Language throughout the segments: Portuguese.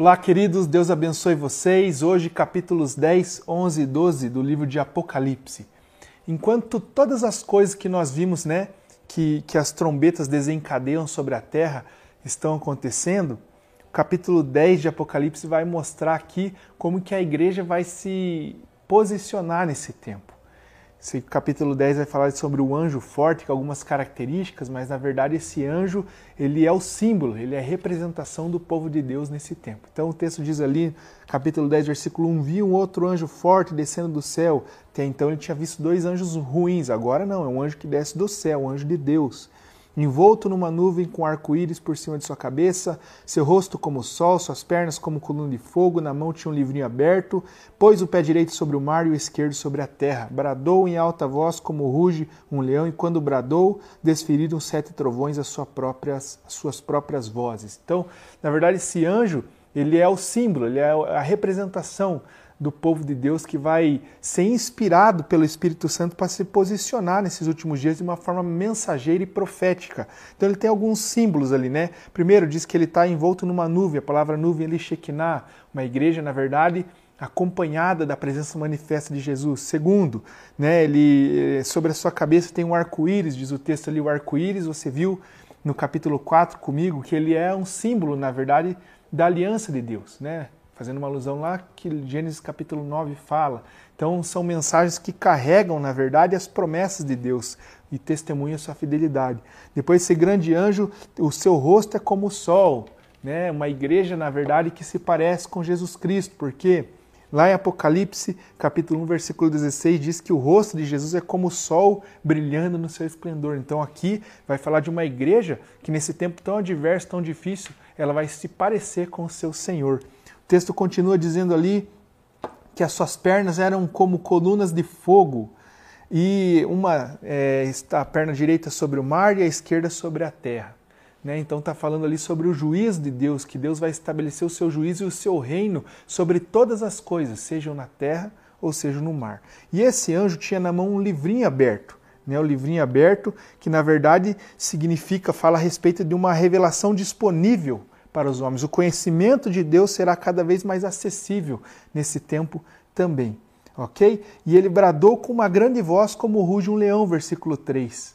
Olá, queridos, Deus abençoe vocês. Hoje, capítulos 10, 11 e 12 do livro de Apocalipse. Enquanto todas as coisas que nós vimos, né, que, que as trombetas desencadeiam sobre a terra, estão acontecendo, o capítulo 10 de Apocalipse vai mostrar aqui como que a igreja vai se posicionar nesse tempo. Esse capítulo 10 vai falar sobre o anjo forte, com algumas características, mas na verdade esse anjo, ele é o símbolo, ele é a representação do povo de Deus nesse tempo. Então o texto diz ali, capítulo 10, versículo 1, vi um outro anjo forte descendo do céu. Até então ele tinha visto dois anjos ruins, agora não, é um anjo que desce do céu, um anjo de Deus envolto numa nuvem com arco-íris por cima de sua cabeça, seu rosto como o sol, suas pernas como coluna de fogo, na mão tinha um livrinho aberto, pôs o pé direito sobre o mar e o esquerdo sobre a terra. Bradou em alta voz como ruge um leão, e quando bradou, desferiram sete trovões as, suas próprias, as suas próprias vozes. Então, na verdade, esse anjo, ele é o símbolo, ele é a representação do povo de Deus que vai ser inspirado pelo Espírito Santo para se posicionar nesses últimos dias de uma forma mensageira e profética. Então ele tem alguns símbolos ali, né? Primeiro diz que ele está envolto numa nuvem, a palavra nuvem ali, Shekinah, uma igreja, na verdade, acompanhada da presença manifesta de Jesus. Segundo, né, ele eh, sobre a sua cabeça tem um arco-íris, diz o texto ali, o arco-íris, você viu no capítulo 4 comigo que ele é um símbolo, na verdade, da aliança de Deus, né? Fazendo uma alusão lá que Gênesis capítulo 9 fala. Então são mensagens que carregam, na verdade, as promessas de Deus e testemunham sua fidelidade. Depois esse grande anjo, o seu rosto é como o sol, né? Uma igreja, na verdade, que se parece com Jesus Cristo, porque lá em Apocalipse, capítulo 1, versículo 16, diz que o rosto de Jesus é como o sol brilhando no seu esplendor. Então aqui vai falar de uma igreja que nesse tempo tão adverso, tão difícil, ela vai se parecer com o seu Senhor texto continua dizendo ali que as suas pernas eram como colunas de fogo e uma é, a perna direita sobre o mar e a esquerda sobre a terra. Né? Então está falando ali sobre o juízo de Deus, que Deus vai estabelecer o seu juízo e o seu reino sobre todas as coisas, sejam na terra ou sejam no mar. E esse anjo tinha na mão um livrinho aberto. Né, o livrinho aberto, que na verdade significa, fala a respeito de uma revelação disponível para os homens. O conhecimento de Deus será cada vez mais acessível nesse tempo também. Ok? E ele bradou com uma grande voz, como ruge um leão, versículo 3.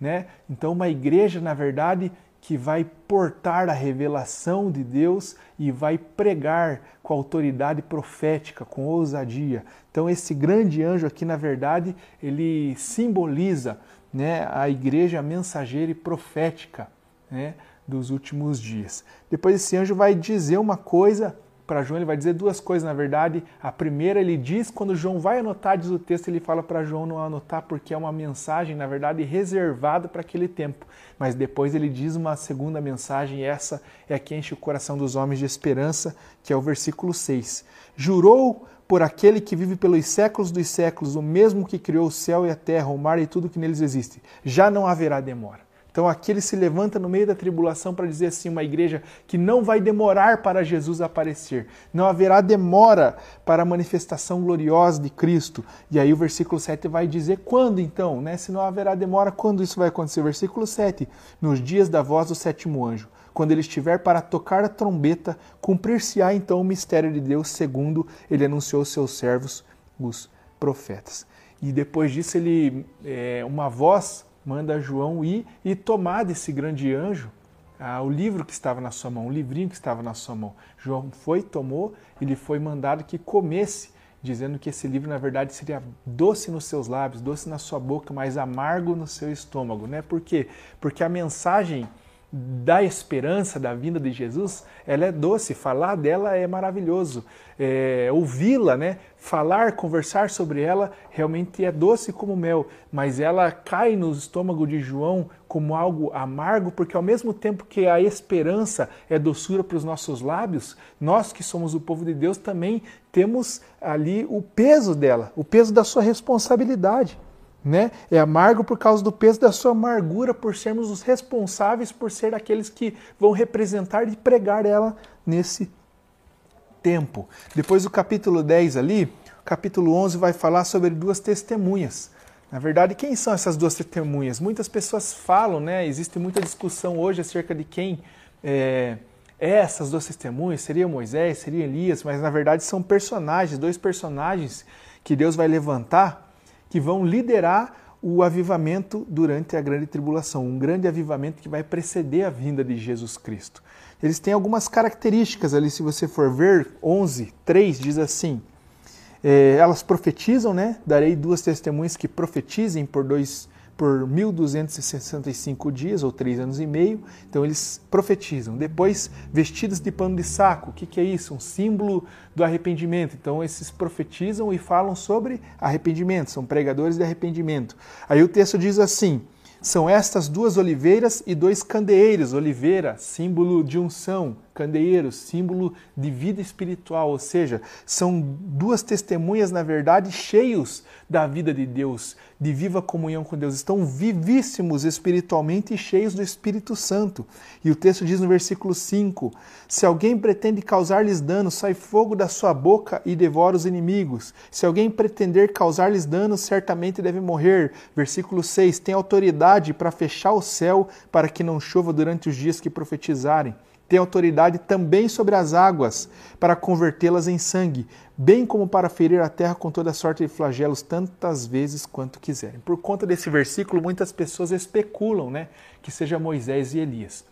Né? Então, uma igreja, na verdade, que vai portar a revelação de Deus e vai pregar com autoridade profética, com ousadia. Então, esse grande anjo aqui, na verdade, ele simboliza né, a igreja mensageira e profética. Né? Dos últimos dias. Depois esse anjo vai dizer uma coisa para João, ele vai dizer duas coisas, na verdade. A primeira, ele diz, quando João vai anotar, diz o texto, ele fala para João não anotar, porque é uma mensagem, na verdade, reservada para aquele tempo. Mas depois ele diz uma segunda mensagem, e essa é a que enche o coração dos homens de esperança, que é o versículo 6. Jurou por aquele que vive pelos séculos dos séculos, o mesmo que criou o céu e a terra, o mar e tudo que neles existe. Já não haverá demora. Então aqui ele se levanta no meio da tribulação para dizer assim: uma igreja que não vai demorar para Jesus aparecer, não haverá demora para a manifestação gloriosa de Cristo. E aí o versículo 7 vai dizer quando então, né? Se não haverá demora, quando isso vai acontecer? Versículo 7: Nos dias da voz do sétimo anjo, quando ele estiver para tocar a trombeta, cumprir-se-á então o mistério de Deus, segundo ele anunciou aos seus servos, os profetas. E depois disso, ele, é, uma voz manda João ir e tomar desse grande anjo ah, o livro que estava na sua mão, o livrinho que estava na sua mão. João foi, tomou, ele foi mandado que comesse, dizendo que esse livro na verdade seria doce nos seus lábios, doce na sua boca, mas amargo no seu estômago, né? Por quê? Porque a mensagem da esperança da vinda de Jesus, ela é doce, falar dela é maravilhoso, é, ouvi-la, né, falar, conversar sobre ela realmente é doce como mel, mas ela cai no estômago de João como algo amargo, porque ao mesmo tempo que a esperança é doçura para os nossos lábios, nós que somos o povo de Deus também temos ali o peso dela, o peso da sua responsabilidade né? É amargo por causa do peso da sua amargura, por sermos os responsáveis por ser aqueles que vão representar e pregar ela nesse tempo. Depois do capítulo 10 ali, capítulo 11 vai falar sobre duas testemunhas. Na verdade, quem são essas duas testemunhas? Muitas pessoas falam, né? Existe muita discussão hoje acerca de quem é, essas duas testemunhas, seria Moisés, seria Elias, mas na verdade são personagens, dois personagens que Deus vai levantar que vão liderar o avivamento durante a grande tribulação, um grande avivamento que vai preceder a vinda de Jesus Cristo. Eles têm algumas características ali, se você for ver, 11, 3 diz assim: é, elas profetizam, né? Darei duas testemunhas que profetizem por dois por 1265 dias ou três anos e meio. Então eles profetizam. Depois, vestidos de pano de saco. O que, que é isso? Um símbolo do arrependimento. Então esses profetizam e falam sobre arrependimento. São pregadores de arrependimento. Aí o texto diz assim: são estas duas oliveiras e dois candeeiros. Oliveira, símbolo de unção candeeiros, símbolo de vida espiritual, ou seja, são duas testemunhas, na verdade, cheios da vida de Deus, de viva comunhão com Deus. Estão vivíssimos espiritualmente e cheios do Espírito Santo. E o texto diz no versículo 5: Se alguém pretende causar-lhes dano, sai fogo da sua boca e devora os inimigos. Se alguém pretender causar-lhes dano, certamente deve morrer. Versículo 6: Tem autoridade para fechar o céu para que não chova durante os dias que profetizarem tem autoridade também sobre as águas para convertê-las em sangue, bem como para ferir a terra com toda sorte de flagelos tantas vezes quanto quiserem. Por conta desse versículo, muitas pessoas especulam né, que seja Moisés e Elias.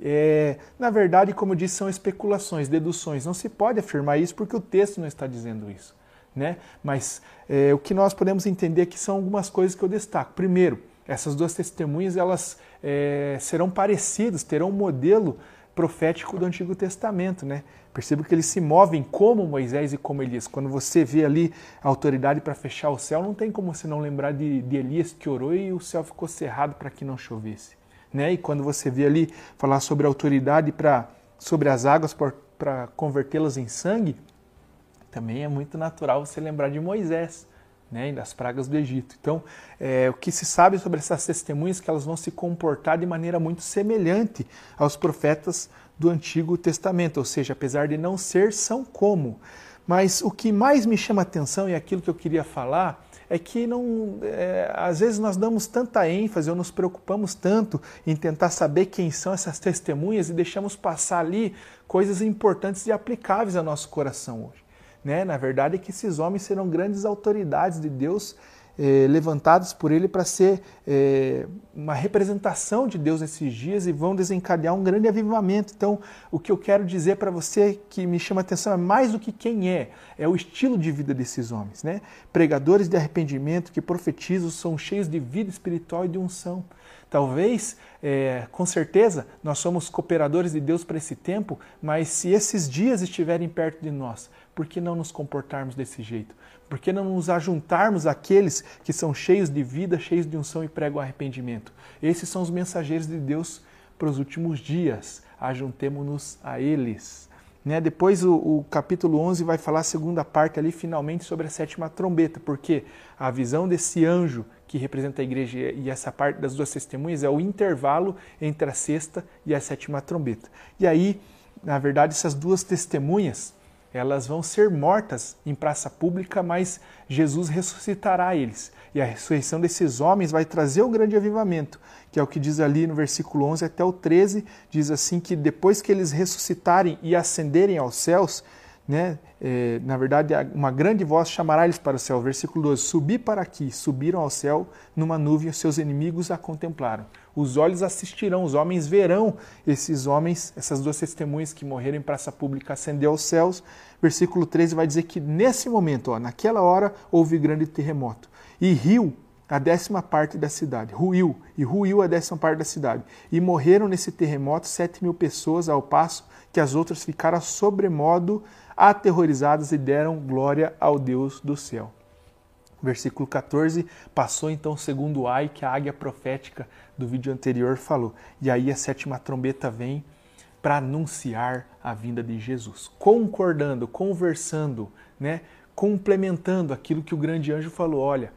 É, na verdade, como eu disse, são especulações, deduções. Não se pode afirmar isso porque o texto não está dizendo isso. Né? Mas é, o que nós podemos entender aqui são algumas coisas que eu destaco. Primeiro, essas duas testemunhas elas é, serão parecidas, terão um modelo profético do Antigo Testamento, né? Perceba que eles se movem como Moisés e como Elias. Quando você vê ali a autoridade para fechar o céu, não tem como você não lembrar de, de Elias que orou e o céu ficou cerrado para que não chovesse. Né? E quando você vê ali falar sobre a autoridade para sobre as águas para convertê-las em sangue, também é muito natural você lembrar de Moisés né, e das pragas do Egito. Então, é, o que se sabe sobre essas testemunhas é que elas vão se comportar de maneira muito semelhante aos profetas do Antigo Testamento, ou seja, apesar de não ser, são como. Mas o que mais me chama atenção e aquilo que eu queria falar é que não, é, às vezes nós damos tanta ênfase ou nos preocupamos tanto em tentar saber quem são essas testemunhas e deixamos passar ali coisas importantes e aplicáveis ao nosso coração hoje. Né? Na verdade, é que esses homens serão grandes autoridades de Deus eh, levantados por ele para ser eh, uma representação de Deus nesses dias e vão desencadear um grande avivamento. Então, o que eu quero dizer para você que me chama a atenção é mais do que quem é, é o estilo de vida desses homens. Né? Pregadores de arrependimento que profetizam, são cheios de vida espiritual e de unção. Talvez, é, com certeza, nós somos cooperadores de Deus para esse tempo, mas se esses dias estiverem perto de nós, por que não nos comportarmos desse jeito? Por que não nos ajuntarmos àqueles que são cheios de vida, cheios de unção e pregam arrependimento? Esses são os mensageiros de Deus para os últimos dias. Ajuntemo-nos a eles. Né? Depois o, o, capítulo 11 vai falar a segunda parte ali, finalmente, sobre a sétima trombeta, porque a visão desse anjo que representa a igreja e essa parte das duas testemunhas é o intervalo entre a sexta e a sétima trombeta. E aí, na verdade, essas duas testemunhas, elas vão ser mortas em praça pública, mas Jesus ressuscitará eles. E a ressurreição desses homens vai trazer o grande avivamento, que é o que diz ali no versículo 11 até o 13, diz assim que depois que eles ressuscitarem e ascenderem aos céus, né, é, na verdade, uma grande voz chamará eles para o céu. Versículo 12: Subi para aqui, subiram ao céu numa nuvem, os seus inimigos a contemplaram. Os olhos assistirão, os homens verão esses homens, essas duas testemunhas que morreram em praça pública, ascender aos céus. Versículo 13 vai dizer que nesse momento, ó, naquela hora, houve grande terremoto. E riu a décima parte da cidade, ruiu, e ruiu a décima parte da cidade. E morreram nesse terremoto sete mil pessoas, ao passo que as outras ficaram sobremodo aterrorizadas e deram glória ao Deus do céu. Versículo 14, passou então o segundo ai que a águia profética do vídeo anterior falou. E aí a sétima trombeta vem para anunciar a vinda de Jesus, concordando, conversando, né, complementando aquilo que o grande anjo falou. Olha,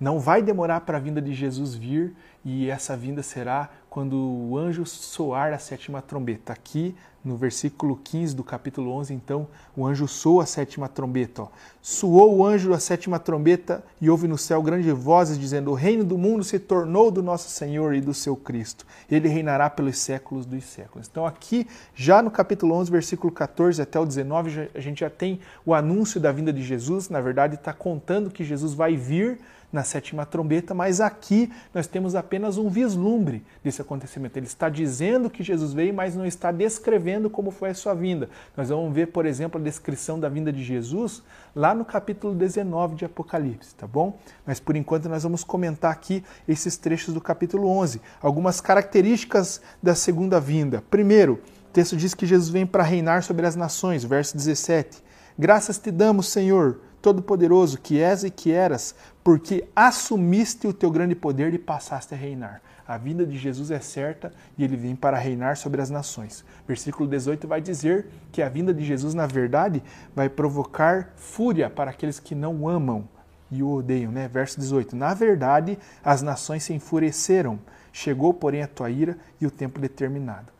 Não vai demorar para a vinda de Jesus vir e essa vinda será quando o anjo soar a sétima trombeta. Aqui no versículo 15 do capítulo 11, então, o anjo soa a sétima trombeta. Ó. Soou o anjo a sétima trombeta e houve no céu grandes vozes dizendo: O reino do mundo se tornou do nosso Senhor e do seu Cristo. Ele reinará pelos séculos dos séculos. Então, aqui, já no capítulo 11, versículo 14 até o 19, a gente já tem o anúncio da vinda de Jesus. Na verdade, está contando que Jesus vai vir na sétima trombeta, mas aqui nós temos apenas um vislumbre desse acontecimento. Ele está dizendo que Jesus veio, mas não está descrevendo como foi a sua vinda. Nós vamos ver, por exemplo, a descrição da vinda de Jesus lá no capítulo 19 de Apocalipse, tá bom? Mas por enquanto nós vamos comentar aqui esses trechos do capítulo 11, algumas características da segunda vinda. Primeiro, o texto diz que Jesus vem para reinar sobre as nações, verso 17. Graças te damos, Senhor, Todo-Poderoso que és e que eras, porque assumiste o teu grande poder e passaste a reinar. A vinda de Jesus é certa e ele vem para reinar sobre as nações. Versículo 18 vai dizer que a vinda de Jesus, na verdade, vai provocar fúria para aqueles que não o amam e o odeiam, né? Verso 18. Na verdade, as nações se enfureceram, chegou, porém, a tua ira e o tempo determinado.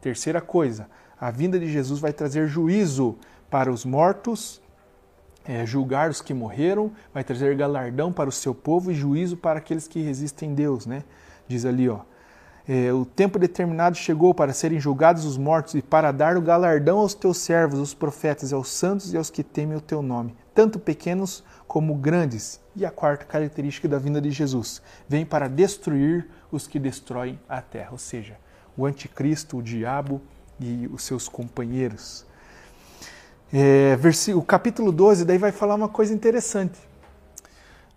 Terceira coisa, a vinda de Jesus vai trazer juízo para os mortos é, julgar os que morreram, vai trazer galardão para o seu povo e juízo para aqueles que resistem a Deus, né? Diz ali, ó. É, o tempo determinado chegou para serem julgados os mortos e para dar o galardão aos teus servos, os profetas, aos santos e aos que temem o teu nome, tanto pequenos como grandes. E a quarta característica da vinda de Jesus vem para destruir os que destroem a terra, ou seja, o anticristo, o diabo e os seus companheiros. É, o capítulo 12 daí vai falar uma coisa interessante.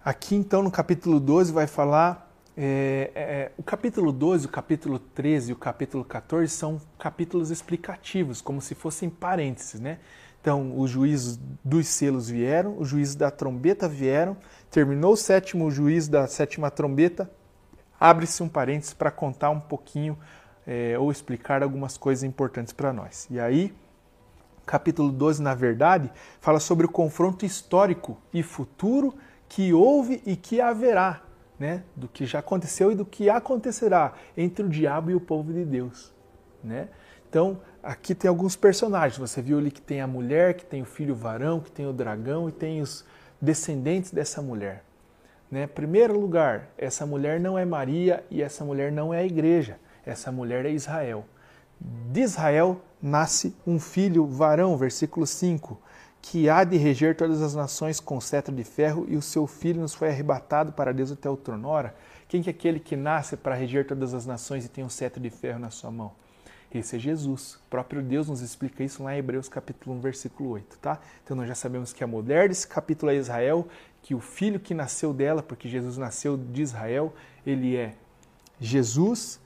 Aqui então no capítulo 12 vai falar. É, é, o capítulo 12, o capítulo 13 e o capítulo 14 são capítulos explicativos, como se fossem parênteses, né? Então, os juízos dos selos vieram, os juízos da trombeta vieram, terminou o sétimo juízo da sétima trombeta, abre-se um parênteses para contar um pouquinho é, ou explicar algumas coisas importantes para nós. E aí, capítulo 12, na verdade, fala sobre o confronto histórico e futuro que houve e que haverá, né? do que já aconteceu e do que acontecerá entre o diabo e o povo de Deus. Né? Então, aqui tem alguns personagens. Você viu ali que tem a mulher, que tem o filho varão, que tem o dragão e tem os descendentes dessa mulher. Né? Primeiro lugar, essa mulher não é Maria e essa mulher não é a igreja. Essa mulher é Israel. De Israel nasce um filho varão, versículo 5, que há de reger todas as nações com cetro de ferro, e o seu filho nos foi arrebatado para Deus até o trono. Ora, quem que é aquele que nasce para reger todas as nações e tem um cetro de ferro na sua mão? Esse é Jesus. O próprio Deus nos explica isso lá em Hebreus capítulo 1, versículo 8, tá? Então nós já sabemos que a mulher desse capítulo é Israel, que o filho que nasceu dela, porque Jesus nasceu de Israel, ele é Jesus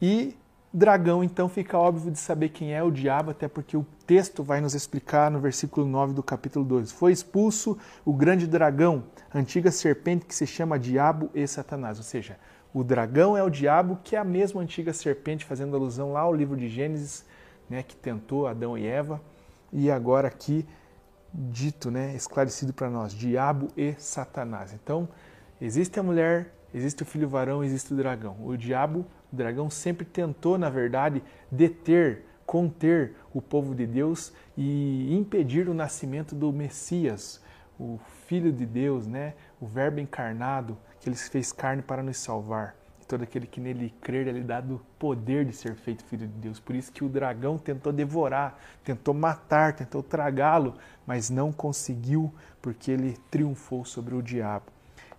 e Dragão, então, fica óbvio de saber quem é o diabo, até porque o texto vai nos explicar no versículo 9 do capítulo 12. Foi expulso o grande dragão, antiga serpente que se chama Diabo e Satanás. Ou seja, o dragão é o diabo, que é a mesma antiga serpente, fazendo alusão lá ao livro de Gênesis, né, que tentou Adão e Eva. E agora aqui dito, né, esclarecido para nós, diabo e Satanás. Então, existe a mulher, existe o filho varão, existe o dragão. O diabo o dragão sempre tentou, na verdade, deter, conter o povo de Deus e impedir o nascimento do Messias, o Filho de Deus, né? o Verbo encarnado, que ele fez carne para nos salvar. E todo aquele que nele crer, ele é dado poder de ser feito filho de Deus. Por isso que o dragão tentou devorar, tentou matar, tentou tragá-lo, mas não conseguiu, porque ele triunfou sobre o diabo.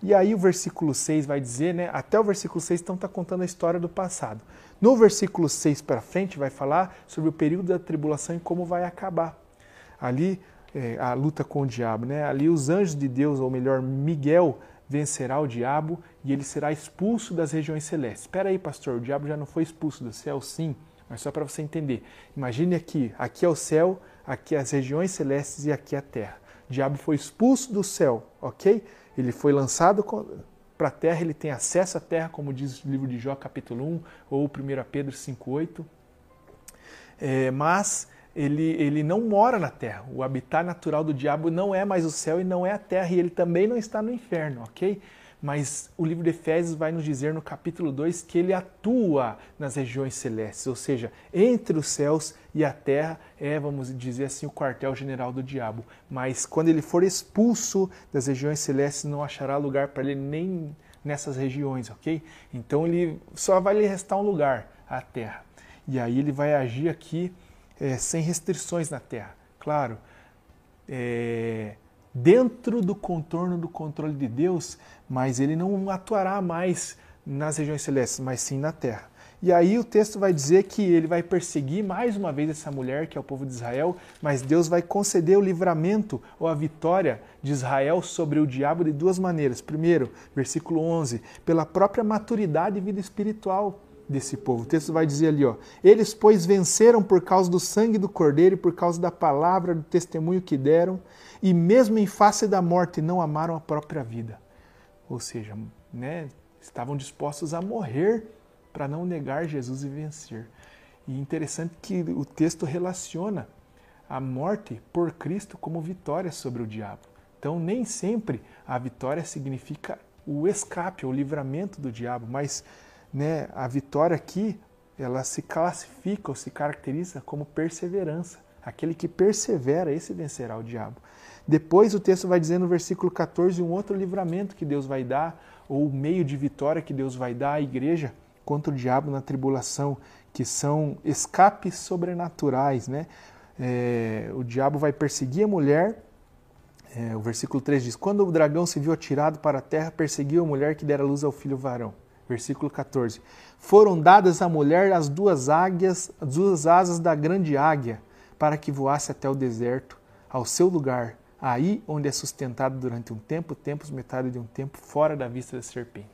E aí o versículo 6 vai dizer, né? Até o versículo 6 então está contando a história do passado. No versículo 6 para frente vai falar sobre o período da tribulação e como vai acabar. Ali é, a luta com o diabo, né? Ali os anjos de Deus, ou melhor, Miguel vencerá o diabo e ele será expulso das regiões celestes. Espera aí, pastor, o diabo já não foi expulso do céu? Sim, mas só para você entender. Imagine aqui, aqui é o céu, aqui é as regiões celestes e aqui é a terra. O diabo foi expulso do céu, ok? Ele foi lançado para a terra, ele tem acesso à terra, como diz o livro de Jó, capítulo 1, ou 1 Pedro 5,8. É, mas ele, ele não mora na terra. O habitat natural do diabo não é mais o céu e não é a terra, e ele também não está no inferno, ok? Mas o livro de Efésios vai nos dizer no capítulo 2 que ele atua nas regiões celestes, ou seja, entre os céus e a terra é, vamos dizer assim, o quartel-general do diabo. Mas quando ele for expulso das regiões celestes, não achará lugar para ele nem nessas regiões, ok? Então ele só vai lhe restar um lugar, a terra. E aí ele vai agir aqui é, sem restrições na terra. Claro, é, dentro do contorno do controle de Deus, mas ele não atuará mais nas regiões celestes, mas sim na terra. E aí o texto vai dizer que ele vai perseguir mais uma vez essa mulher, que é o povo de Israel, mas Deus vai conceder o livramento ou a vitória de Israel sobre o diabo de duas maneiras. Primeiro, versículo 11, pela própria maturidade e vida espiritual desse povo. O texto vai dizer ali, ó: Eles, pois, venceram por causa do sangue do cordeiro e por causa da palavra do testemunho que deram, e mesmo em face da morte não amaram a própria vida. Ou seja, né, estavam dispostos a morrer para não negar Jesus e vencer. E interessante que o texto relaciona a morte por Cristo como vitória sobre o diabo. Então, nem sempre a vitória significa o escape, o livramento do diabo, mas né, a vitória aqui ela se classifica ou se caracteriza como perseverança. Aquele que persevera, esse vencerá o diabo. Depois o texto vai dizer no versículo 14 um outro livramento que Deus vai dar, ou meio de vitória que Deus vai dar à igreja contra o diabo na tribulação, que são escapes sobrenaturais. Né? É, o diabo vai perseguir a mulher. É, o versículo 3 diz: Quando o dragão se viu atirado para a terra, perseguiu a mulher que dera luz ao filho varão. Versículo 14: Foram dadas à mulher as duas águias, as duas asas da grande águia, para que voasse até o deserto, ao seu lugar, aí onde é sustentado durante um tempo, tempos, metade de um tempo, fora da vista da serpente.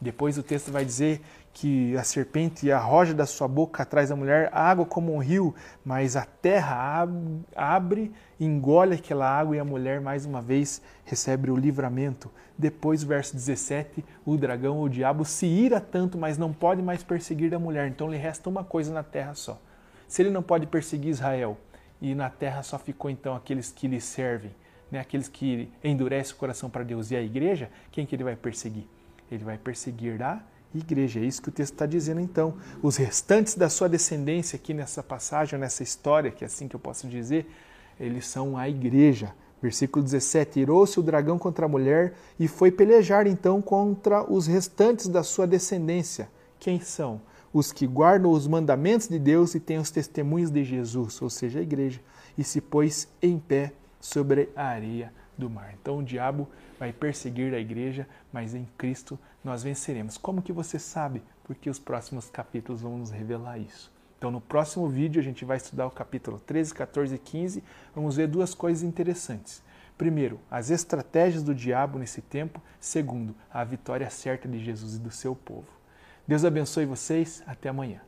Depois o texto vai dizer que a serpente arroja da sua boca atrás da mulher água como um rio, mas a terra abre, engole aquela água e a mulher mais uma vez recebe o livramento. Depois, verso 17, o dragão, o diabo, se ira tanto, mas não pode mais perseguir a mulher. Então lhe resta uma coisa na terra só. Se ele não pode perseguir Israel, e na terra só ficou então aqueles que lhe servem, né? aqueles que endurecem o coração para Deus e a igreja, quem que ele vai perseguir? Ele vai perseguir a igreja. É isso que o texto está dizendo então. Os restantes da sua descendência aqui nessa passagem, nessa história, que é assim que eu posso dizer, eles são a igreja. Versículo 17: Irou-se o dragão contra a mulher e foi pelejar então contra os restantes da sua descendência. Quem são? os que guardam os mandamentos de Deus e têm os testemunhos de Jesus, ou seja, a igreja, e se pôs em pé sobre a areia do mar. Então o diabo vai perseguir a igreja, mas em Cristo nós venceremos. Como que você sabe? Porque os próximos capítulos vão nos revelar isso. Então no próximo vídeo a gente vai estudar o capítulo 13, 14 e 15. Vamos ver duas coisas interessantes. Primeiro, as estratégias do diabo nesse tempo. Segundo, a vitória certa de Jesus e do seu povo. Deus abençoe vocês. Até amanhã.